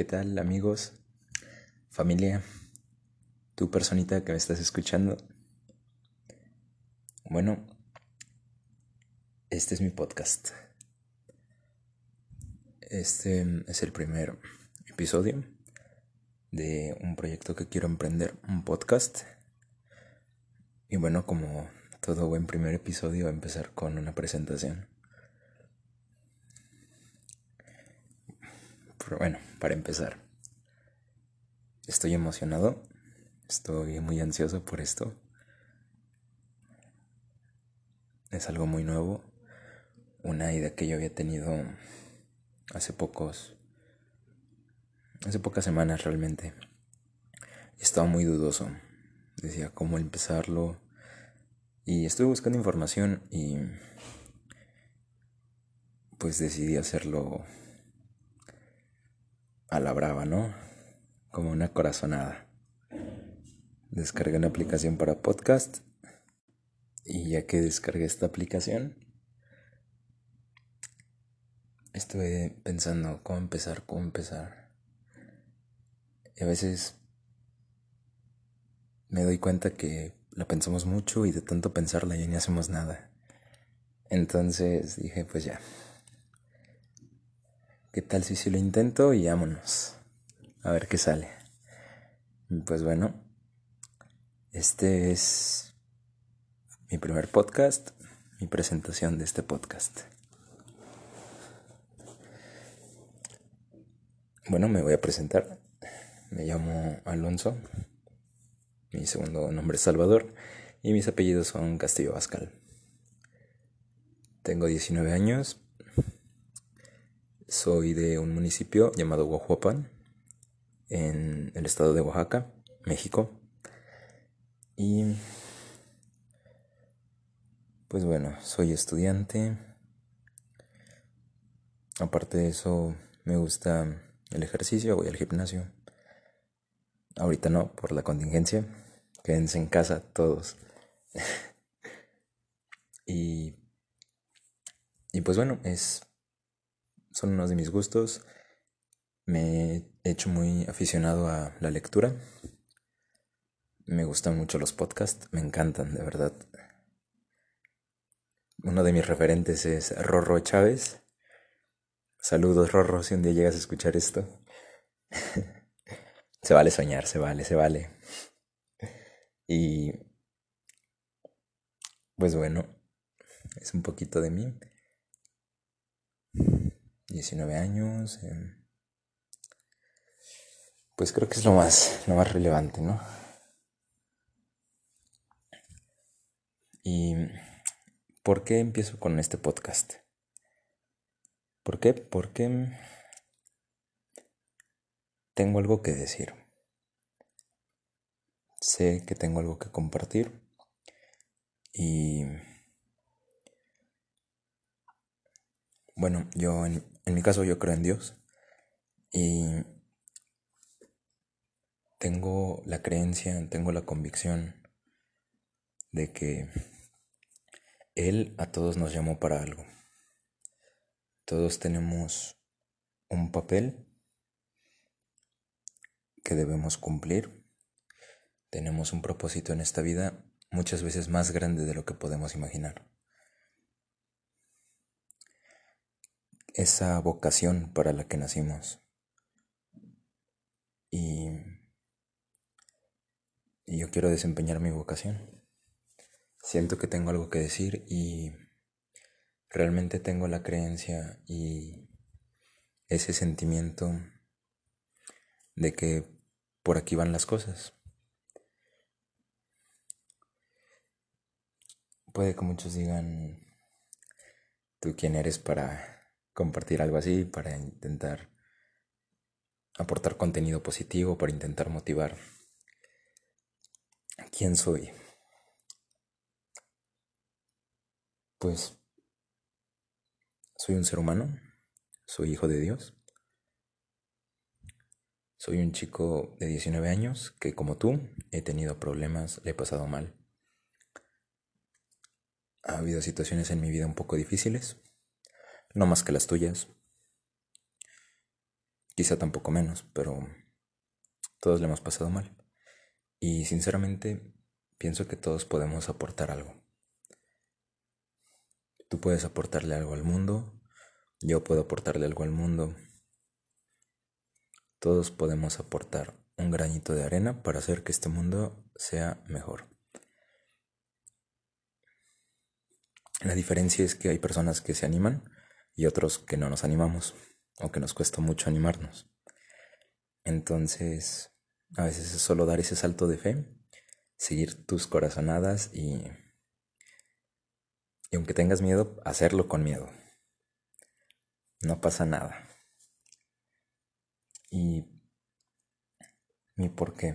¿Qué tal amigos? Familia, tu personita que me estás escuchando. Bueno, este es mi podcast. Este es el primer episodio de un proyecto que quiero emprender, un podcast. Y bueno, como todo buen primer episodio, a empezar con una presentación. Pero bueno, para empezar, estoy emocionado, estoy muy ansioso por esto. Es algo muy nuevo, una idea que yo había tenido hace pocos, hace pocas semanas realmente. Estaba muy dudoso, decía cómo empezarlo y estuve buscando información y pues decidí hacerlo a la brava, ¿no? Como una corazonada. Descargué una aplicación para podcast y ya que descargué esta aplicación, estuve pensando cómo empezar, cómo empezar. Y a veces me doy cuenta que la pensamos mucho y de tanto pensarla ya ni hacemos nada. Entonces dije, pues ya, ¿Qué tal si si lo intento y vámonos? A ver qué sale. Pues bueno, este es mi primer podcast, mi presentación de este podcast. Bueno, me voy a presentar. Me llamo Alonso. Mi segundo nombre es Salvador y mis apellidos son Castillo Bascal. Tengo 19 años, soy de un municipio llamado Guajuapan, en el estado de Oaxaca, México. Y pues bueno, soy estudiante. Aparte de eso, me gusta el ejercicio, voy al gimnasio. Ahorita no, por la contingencia. Quédense en casa todos. y, y pues bueno, es son unos de mis gustos. Me he hecho muy aficionado a la lectura. Me gustan mucho los podcasts, me encantan, de verdad. Uno de mis referentes es Rorro Chávez. Saludos, Rorro, si un día llegas a escuchar esto. se vale soñar, se vale, se vale. Y pues bueno, es un poquito de mí. 19 años. Em, pues creo que es lo más, lo más relevante, ¿no? ¿Y por qué empiezo con este podcast? ¿Por qué? Porque tengo algo que decir. Sé que tengo algo que compartir y bueno, yo en, en mi caso yo creo en Dios y tengo la creencia, tengo la convicción de que Él a todos nos llamó para algo. Todos tenemos un papel que debemos cumplir. Tenemos un propósito en esta vida muchas veces más grande de lo que podemos imaginar. Esa vocación para la que nacimos. Y, y yo quiero desempeñar mi vocación. Siento que tengo algo que decir y realmente tengo la creencia y ese sentimiento de que por aquí van las cosas. Puede que muchos digan, ¿tú quién eres para compartir algo así, para intentar aportar contenido positivo, para intentar motivar. ¿Quién soy? Pues soy un ser humano, soy hijo de Dios. Soy un chico de 19 años que como tú he tenido problemas, le he pasado mal. Ha habido situaciones en mi vida un poco difíciles, no más que las tuyas. quizá tampoco menos, pero todos le hemos pasado mal. Y sinceramente pienso que todos podemos aportar algo. Tú puedes aportarle algo al mundo, yo puedo aportarle algo al mundo. Todos podemos aportar un granito de arena para hacer que este mundo sea mejor. La diferencia es que hay personas que se animan y otros que no nos animamos o que nos cuesta mucho animarnos. Entonces, a veces es solo dar ese salto de fe, seguir tus corazonadas y y aunque tengas miedo, hacerlo con miedo. No pasa nada. ¿Y, ¿Y por qué?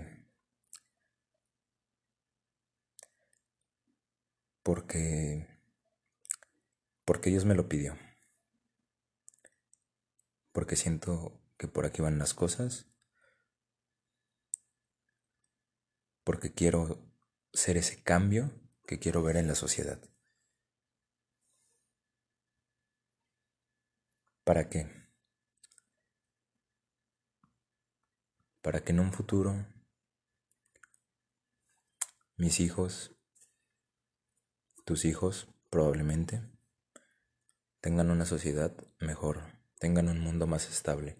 Porque porque Dios me lo pidió. Porque siento que por aquí van las cosas. Porque quiero ser ese cambio que quiero ver en la sociedad. ¿Para qué? Para que en un futuro mis hijos, tus hijos probablemente, tengan una sociedad mejor, tengan un mundo más estable,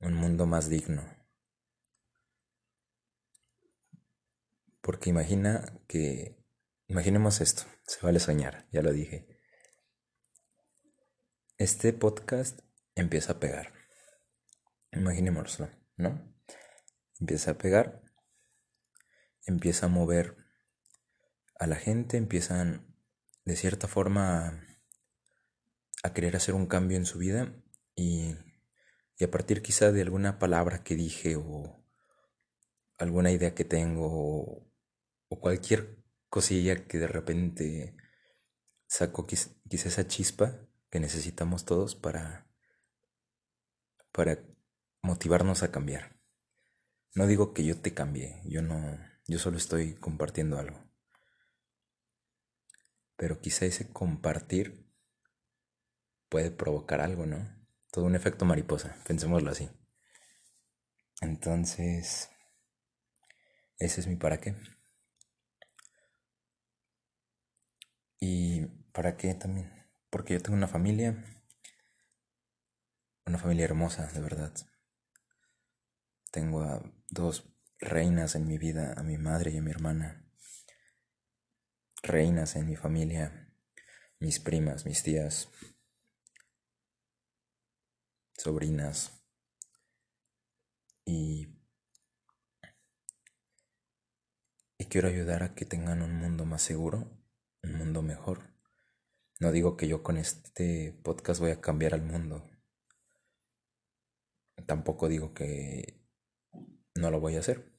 un mundo más digno. Porque imagina que, imaginemos esto, se vale soñar, ya lo dije. Este podcast empieza a pegar. Imaginémoslo, ¿no? Empieza a pegar, empieza a mover a la gente, empiezan de cierta forma a querer hacer un cambio en su vida y, y a partir quizá de alguna palabra que dije o alguna idea que tengo o, cualquier cosilla que de repente saco quizá esa chispa que necesitamos todos para, para motivarnos a cambiar. No digo que yo te cambie, yo no, yo solo estoy compartiendo algo. Pero quizá ese compartir puede provocar algo, ¿no? Todo un efecto mariposa, pensémoslo así. Entonces, ese es mi para qué. Y para qué también porque yo tengo una familia, una familia hermosa, de verdad. Tengo a dos reinas en mi vida, a mi madre y a mi hermana. Reinas en mi familia, mis primas, mis tías, sobrinas. Y, quiero ayudar a que tengan un mundo más seguro, un mundo mejor. No digo que yo con este podcast voy a cambiar al mundo. Tampoco digo que no lo voy a hacer.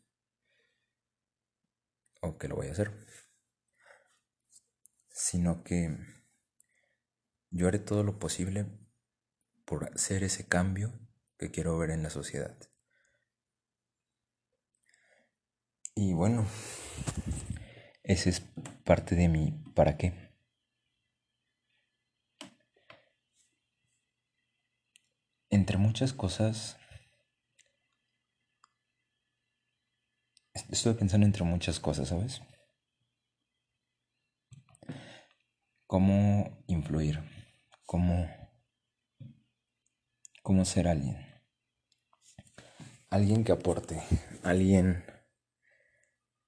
O que lo voy a hacer. Sino que yo haré todo lo posible por hacer ese cambio que quiero ver en la sociedad. Y bueno, ese es parte de mi para qué. entre muchas cosas, estoy pensando entre muchas cosas, ¿sabes? Cómo influir, cómo, cómo ser alguien. Alguien que aporte, alguien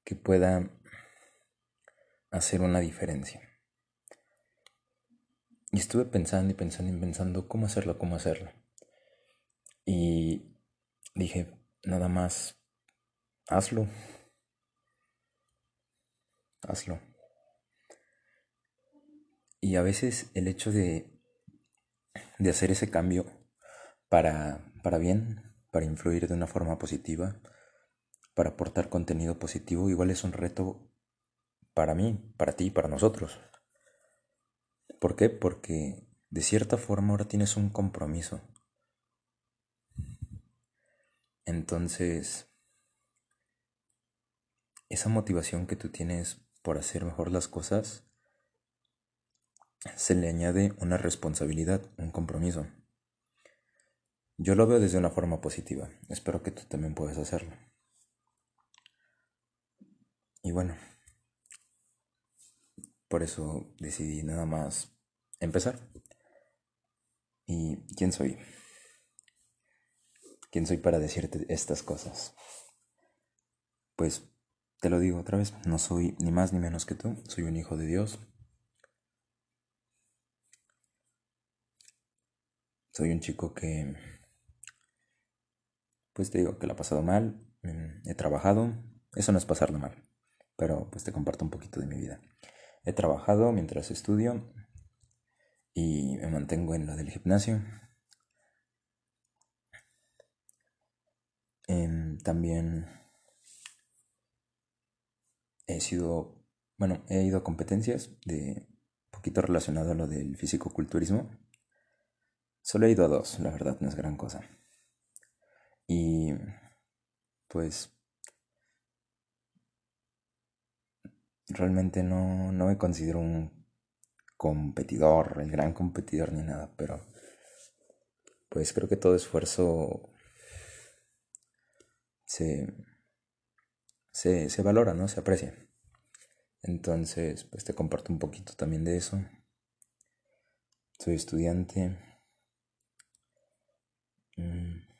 que pueda hacer una diferencia. Y estuve pensando y pensando y pensando cómo hacerlo, cómo hacerlo. Y dije, nada más, hazlo. Hazlo. Y a veces el hecho de, de hacer ese cambio para, para bien, para influir de una forma positiva, para aportar contenido positivo, igual es un reto para mí, para ti, para nosotros. ¿Por qué? Porque de cierta forma ahora tienes un compromiso entonces, esa motivación que tú tienes por hacer mejor las cosas, se le añade una responsabilidad, un compromiso. Yo lo veo desde una forma positiva. Espero que tú también puedas hacerlo. Y bueno, por eso decidí nada más empezar. ¿Y quién soy? ¿Quién soy para decirte estas cosas? Pues te lo digo otra vez, no soy ni más ni menos que tú, soy un hijo de Dios. Soy un chico que, pues te digo que lo ha pasado mal, mm, he trabajado, eso no es pasarlo mal, pero pues te comparto un poquito de mi vida. He trabajado mientras estudio y me mantengo en lo del gimnasio. Em, también he sido, bueno, he ido a competencias de poquito relacionado a lo del físico-culturismo. Solo he ido a dos, la verdad, no es gran cosa. Y pues realmente no, no me considero un competidor, el gran competidor ni nada, pero pues creo que todo esfuerzo se, se, se valora, ¿no? Se aprecia. Entonces, pues te comparto un poquito también de eso. Soy estudiante. Mm.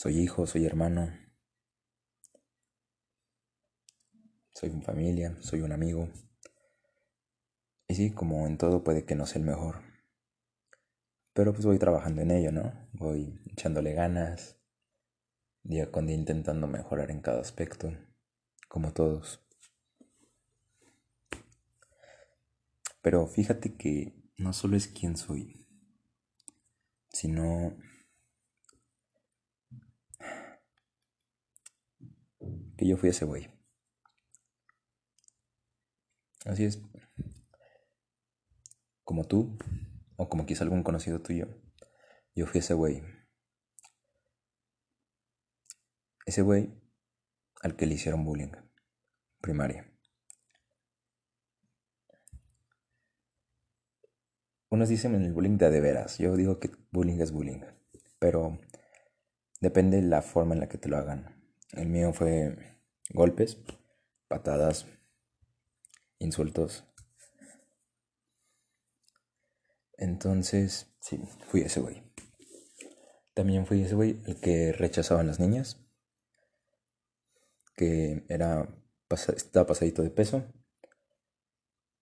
Soy hijo, soy hermano. Soy una familia, soy un amigo. Y sí, como en todo puede que no sea el mejor. Pero pues voy trabajando en ello, ¿no? Voy echándole ganas, día con día intentando mejorar en cada aspecto, como todos. Pero fíjate que no solo es quién soy, sino que yo fui ese güey. Así es. Como tú, o como quizá algún conocido tuyo, yo fui ese güey Ese güey al que le hicieron bullying. Primaria. Unos dicen en el bullying de de veras. Yo digo que bullying es bullying. Pero depende de la forma en la que te lo hagan. El mío fue golpes, patadas, insultos. Entonces, sí, fui ese güey. También fui ese güey el que rechazaban las niñas que era, estaba pasadito de peso,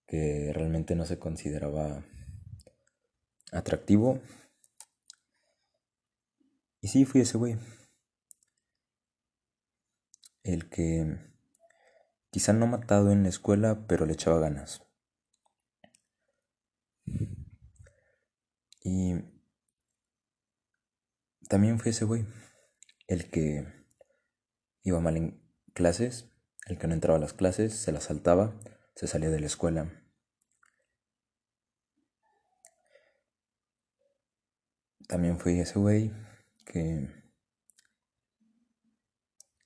que realmente no se consideraba atractivo. Y sí, fui ese güey. El que quizá no matado en la escuela, pero le echaba ganas. Y también fui ese güey. El que iba mal en, clases, el que no entraba a las clases se las saltaba, se salía de la escuela. También fui ese güey que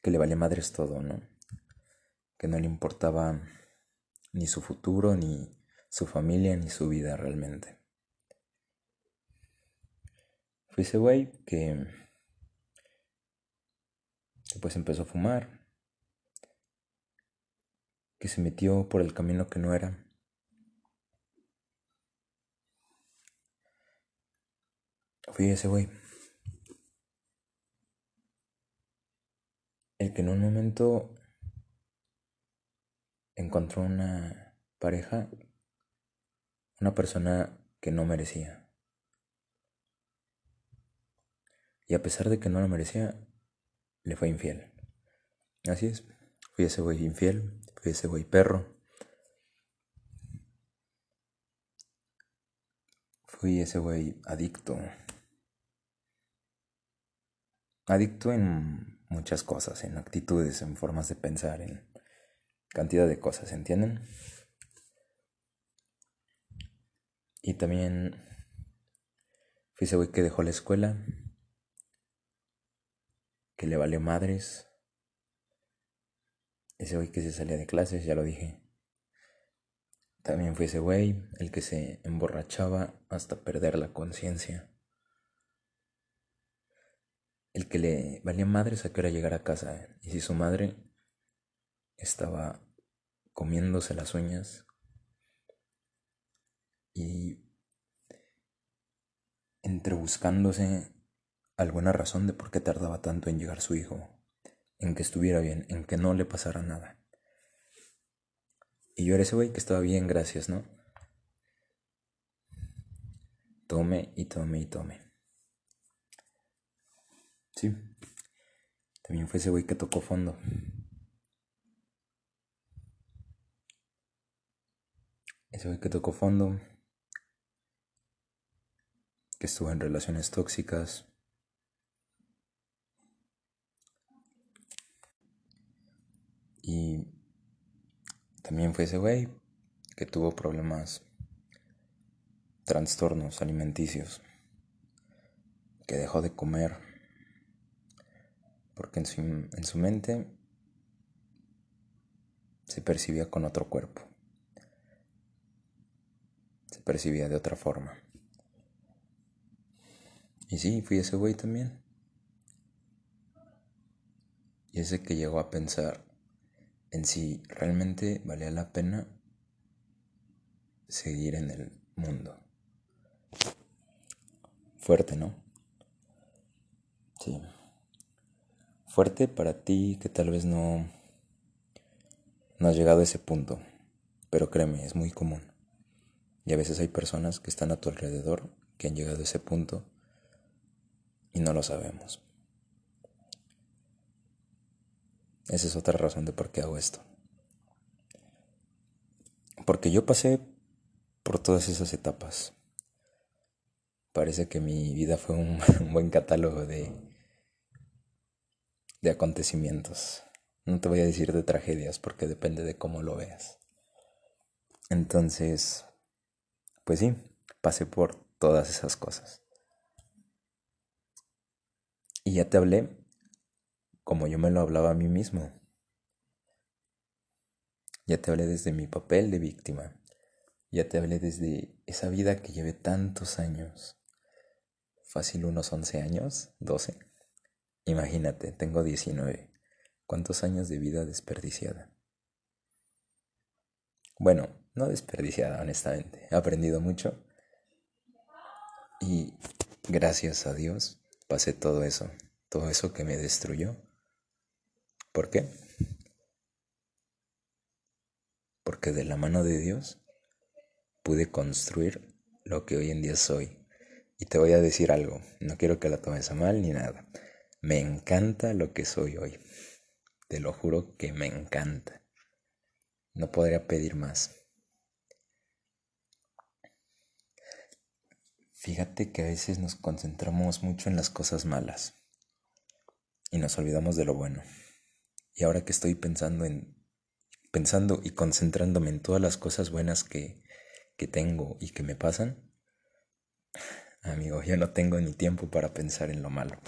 que le valía madres todo, ¿no? Que no le importaba ni su futuro, ni su familia, ni su vida realmente. Fui ese güey que, que pues empezó a fumar, que se metió por el camino que no era. Fui ese güey. El que en un momento encontró una pareja, una persona que no merecía. Y a pesar de que no lo merecía, le fue infiel. Así es, fui ese güey infiel, ese güey perro. Fui ese güey adicto. Adicto en muchas cosas, en actitudes, en formas de pensar, en cantidad de cosas, ¿entienden? Y también fui ese güey que dejó la escuela, que le valió madres, ese güey que se salía de clases, ya lo dije. También fue ese güey el que se emborrachaba hasta perder la conciencia. Que le valía madres a llegar a casa. Y si su madre estaba comiéndose las uñas y entre buscándose alguna razón de por qué tardaba tanto en llegar su hijo, en que estuviera bien, en que no le pasara nada. Y yo era ese güey que estaba bien, gracias, ¿no? Tome y tome y tome. Sí. También fue ese güey que tocó fondo. Ese güey que tocó fondo. Que estuvo en relaciones tóxicas. Y también fue ese güey que tuvo problemas, trastornos alimenticios, que dejó de comer, porque en su, en su mente se percibía con otro cuerpo, se percibía de otra forma. Y sí, fui ese güey también. Y ese que llegó a pensar, en si realmente valía la pena seguir en el mundo. Fuerte, ¿no? Sí. Fuerte para ti que tal vez no no has llegado a ese punto, pero créeme, es muy común. Y a veces hay personas que están a tu alrededor que han llegado a ese punto y no lo sabemos. Esa es otra razón de por qué hago esto. Porque yo pasé por todas esas etapas. Parece que mi vida fue un, buen catálogo de, de acontecimientos. No te voy a decir de tragedias porque depende de cómo lo veas. Entonces, pues sí, pasé por todas esas cosas. Y ya te hablé como yo me lo hablaba a mí mismo. Ya te hablé desde mi papel de víctima. Ya te hablé desde esa vida que llevé tantos años. Fácil unos 11 años, 12. Imagínate, tengo 19. ¿Cuántos años de vida desperdiciada? Bueno, no desperdiciada, honestamente. He aprendido mucho. Y gracias a Dios pasé todo eso. Todo eso que me destruyó ¿Por qué? Porque de la mano de Dios pude construir lo que hoy en día soy. Y te voy a decir algo, no quiero que la tomes a mal ni nada. Me encanta lo que soy hoy. Te lo juro que me encanta. No podría pedir más. Fíjate que a veces nos concentramos mucho en las cosas malas y nos olvidamos de lo bueno. Y ahora que estoy pensando en pensando y concentrándome en todas las cosas buenas que, que tengo y que me pasan, amigo, yo no tengo ni tiempo para pensar en lo malo.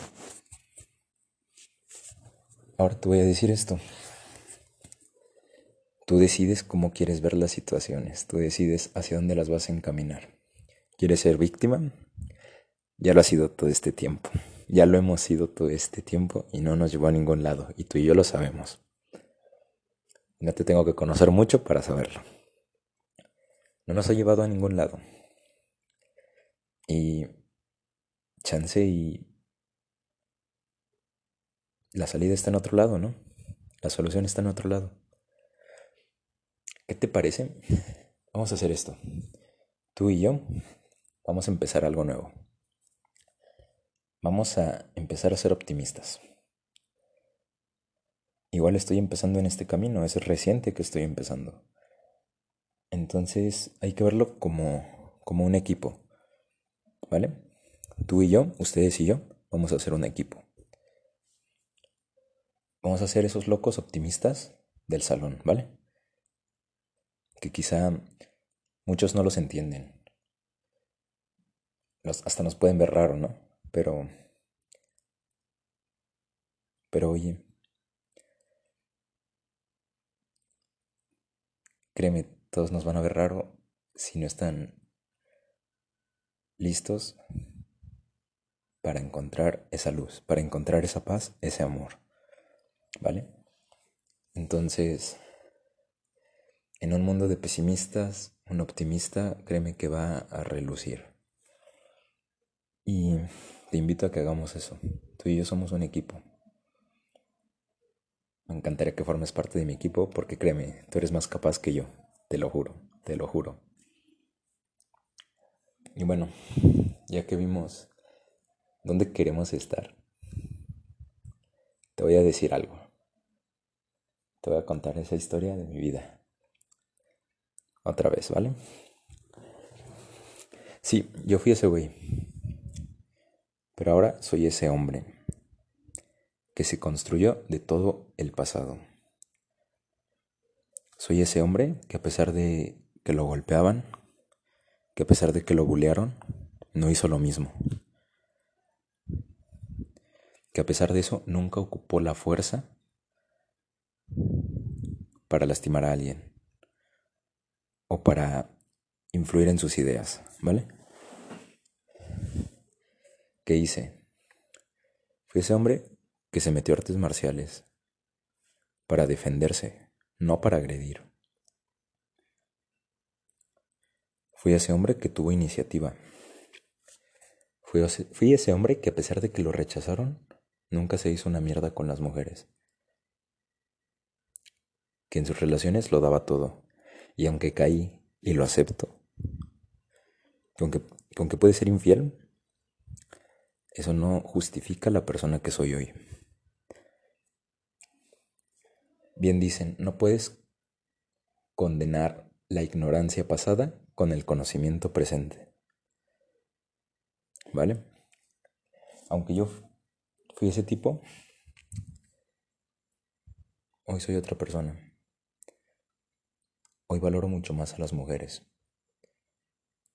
Ahora te voy a decir esto. Tú decides cómo quieres ver las situaciones, tú decides hacia dónde las vas a encaminar. ¿Quieres ser víctima? Ya lo ha sido todo este tiempo. Ya lo hemos sido todo este tiempo y no nos llevó a ningún lado, y tú y yo lo sabemos. No te tengo que conocer mucho para saberlo. No nos ha llevado a ningún lado. Y chance y la salida está en otro lado, ¿no? La solución está en otro lado. ¿Qué te parece? Vamos a hacer esto. Tú y yo vamos a empezar algo nuevo. Vamos a empezar a ser optimistas. Igual estoy empezando en este camino, es reciente que estoy empezando. Entonces hay que verlo como, como un equipo. ¿Vale? Tú y yo, ustedes y yo, vamos a hacer un equipo. Vamos a ser esos locos optimistas del salón, ¿vale? Que quizá muchos no los entienden. hasta nos pueden ver raro, ¿no? Pero... Pero oye, créeme, todos nos van a ver raro si no están listos para encontrar esa luz, para encontrar esa paz, ese amor. ¿Vale? Entonces, en un mundo de pesimistas, un optimista, créeme que va a relucir. Y te invito a que hagamos eso. Tú y yo somos un equipo. Me encantaría que formes parte de mi equipo porque créeme, tú eres más capaz que yo. Te lo juro, te lo juro. Y bueno, ya que vimos dónde queremos estar, te voy a decir algo. Te voy a contar esa historia de mi vida. Otra vez, ¿vale? Sí, yo fui ese güey. Pero ahora soy ese hombre que se construyó de todo el pasado. Soy ese hombre que a pesar de que lo golpeaban, que a pesar de que lo bulearon, no hizo lo mismo. Que a pesar de eso nunca ocupó la fuerza para lastimar a alguien o para influir en sus ideas, ¿vale? ¿Qué hice? Fui ese hombre que se metió a artes marciales para defenderse, no para agredir. Fui ese hombre que tuvo iniciativa. Fui ese, ese hombre que a pesar de que lo rechazaron, nunca se hizo una mierda con las mujeres. Que en sus relaciones lo daba todo y aunque caí y lo acepto, aunque, aunque puede ser infiel, eso no justifica la persona que soy hoy. Bien dicen, no puedes condenar la ignorancia pasada con el conocimiento presente. ¿Vale? Aunque yo fui ese tipo, hoy soy otra persona. Hoy valoro mucho más a las mujeres.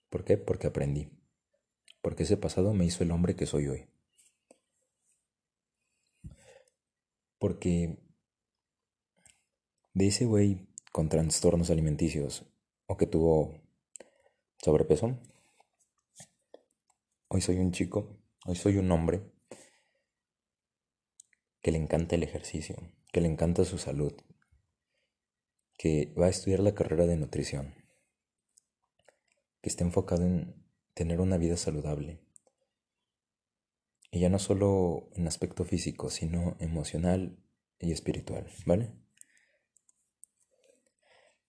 ¿Por qué? Porque aprendí. Porque ese pasado me hizo el hombre que soy hoy. Porque de ese güey con trastornos alimenticios o que tuvo sobrepeso, hoy soy un chico, hoy soy un hombre que le encanta el ejercicio, que le encanta su salud, que va a estudiar la carrera de nutrición, que está enfocado en tener una vida saludable. Y ya no solo en aspecto físico, sino emocional y espiritual, ¿vale?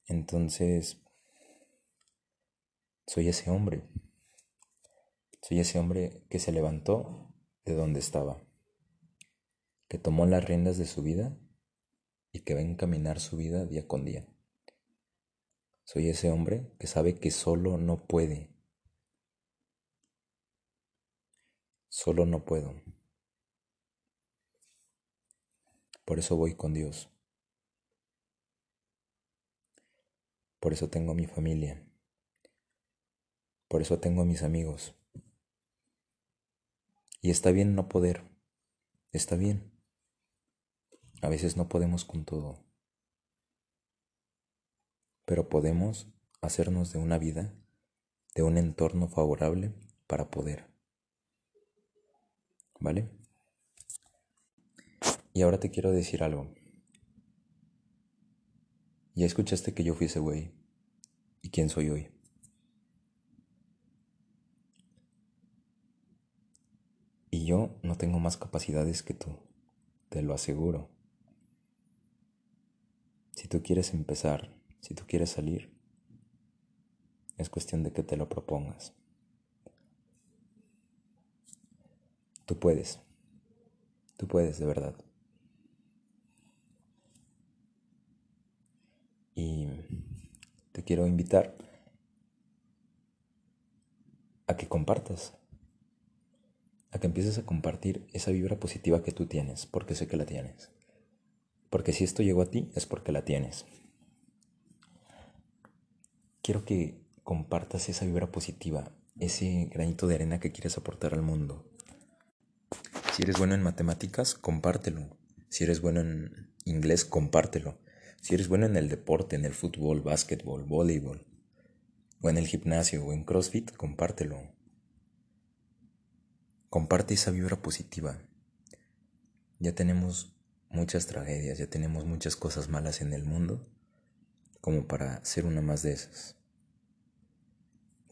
Entonces, soy ese hombre. Soy ese hombre que se levantó de donde estaba, que tomó las riendas de su vida y que va a encaminar su vida día con día. Soy ese hombre que sabe que solo no puede. Solo no puedo. Por eso voy con Dios. Por eso tengo mi familia. Por eso tengo a mis amigos. Y está bien no poder. Está bien. A veces no podemos con todo, pero podemos hacernos de una vida, de un entorno favorable para poder. ¿Vale? Y ahora te quiero decir algo. Ya escuchaste que yo fui ese güey. ¿Y quién soy hoy? Y yo no tengo más capacidades que tú, te lo aseguro. Si tú quieres empezar, si tú quieres salir, es cuestión de que te lo propongas. Tú puedes. Tú puedes, de verdad. Y te quiero invitar a que compartas, a que empieces a compartir esa vibra positiva que tú tienes, porque sé que la tienes. Porque si esto llegó a ti es porque la tienes. Quiero que compartas esa vibra positiva, ese granito de arena que quieres aportar al mundo. Si eres bueno en matemáticas, compártelo. Si eres bueno en inglés, compártelo. Si eres bueno en el deporte, en el fútbol, básquetbol, voleibol, o en el gimnasio o en CrossFit, compártelo. comparte esa vibra positiva. Ya tenemos muchas tragedias, ya tenemos muchas cosas malas en el mundo como para ser una más de esas.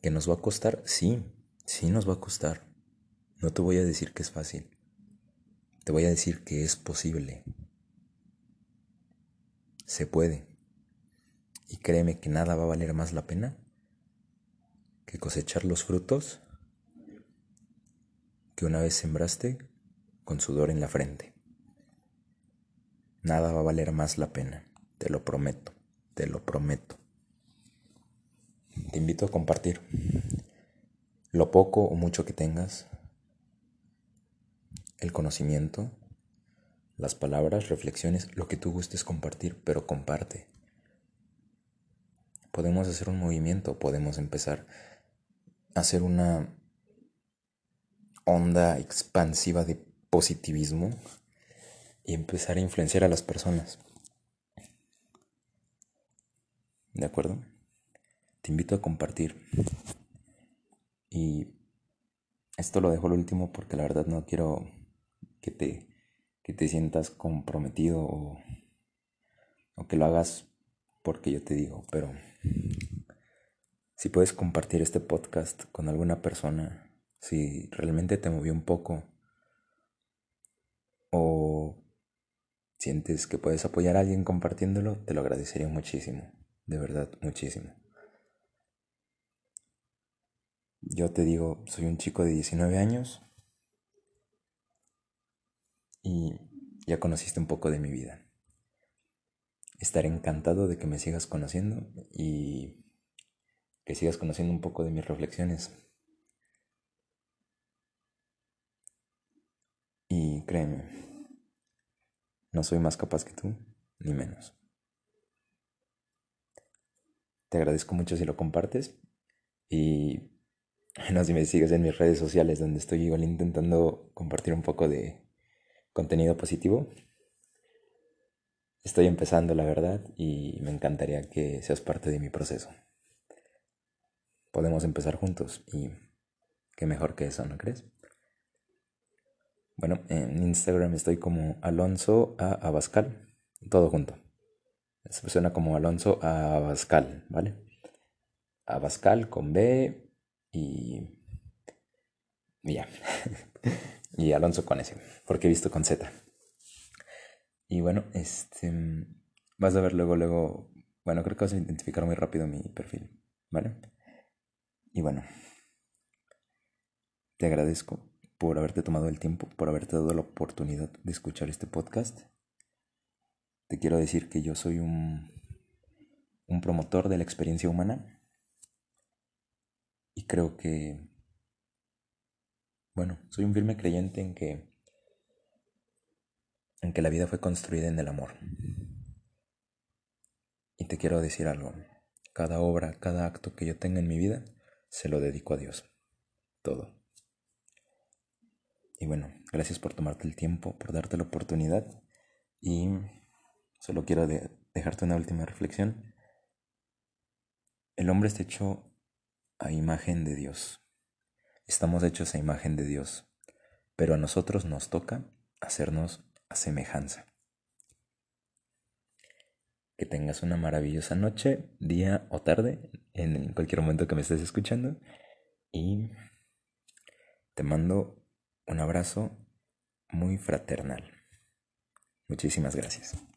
¿Que nos va a costar? Sí, sí nos va a costar. No te voy a decir que es fácil. Te voy a decir que es posible. Se puede. Y créeme que nada va a valer más la pena que cosechar los frutos que una vez sembraste con sudor en la frente. Nada va a valer más la pena, te lo prometo, te lo prometo. Te invito a compartir lo poco o mucho que tengas, el conocimiento, las palabras, reflexiones, lo que tú gustes compartir, pero comparte. Podemos hacer un movimiento, podemos empezar a hacer una onda expansiva de positivismo y empezar a influenciar a las personas. ¿De acuerdo? Te invito a compartir. Y esto lo dejo al último porque la verdad no quiero que te, que te sientas comprometido o, o que lo hagas porque yo te digo, pero si puedes compartir este podcast con alguna persona, si realmente te movió un poco o sientes que puedes apoyar a alguien compartiéndolo, te lo agradecería muchísimo, de verdad, muchísimo. Yo te digo, soy un chico de 19 años y ya conociste un poco de mi vida. Estaré encantado de que me sigas conociendo y que sigas conociendo un poco de mis reflexiones. Y créeme, no soy más capaz que tú, ni menos. Te agradezco mucho si lo compartes y no si me sigues en mis redes sociales donde estoy igual intentando compartir un poco de contenido positivo. Estoy empezando, la verdad, y me encantaría que seas parte de mi proceso. Podemos empezar juntos y qué mejor que eso, ¿no crees? Bueno, en Instagram estoy como Alonso a Abascal, todo junto. Se suena como Alonso a Abascal, ¿vale? Abascal con B y. y ya. y Alonso con S, porque he visto con Z. Y bueno, este. Vas a ver luego, luego. Bueno, creo que vas a identificar muy rápido mi perfil, ¿vale? Y bueno, te agradezco por haberte tomado el tiempo, por haberte dado la oportunidad de escuchar este podcast. Te quiero decir que yo soy un, un promotor de la experiencia humana y creo que, bueno, soy un firme creyente en que, en que la vida fue construida en el amor. Y te quiero decir algo, cada obra, cada acto que yo tenga en mi vida, se lo dedico a Dios. Todo. Y bueno, gracias por tomarte el tiempo, por darte la oportunidad. Y solo quiero dejarte una última reflexión. El hombre está hecho a imagen de Dios. Estamos hechos a imagen de Dios, pero a nosotros nos toca hacernos a semejanza. Que tengas una maravillosa noche, día o tarde, en cualquier momento que me estés escuchando. Y te mando un abrazo muy fraternal. Muchísimas gracias.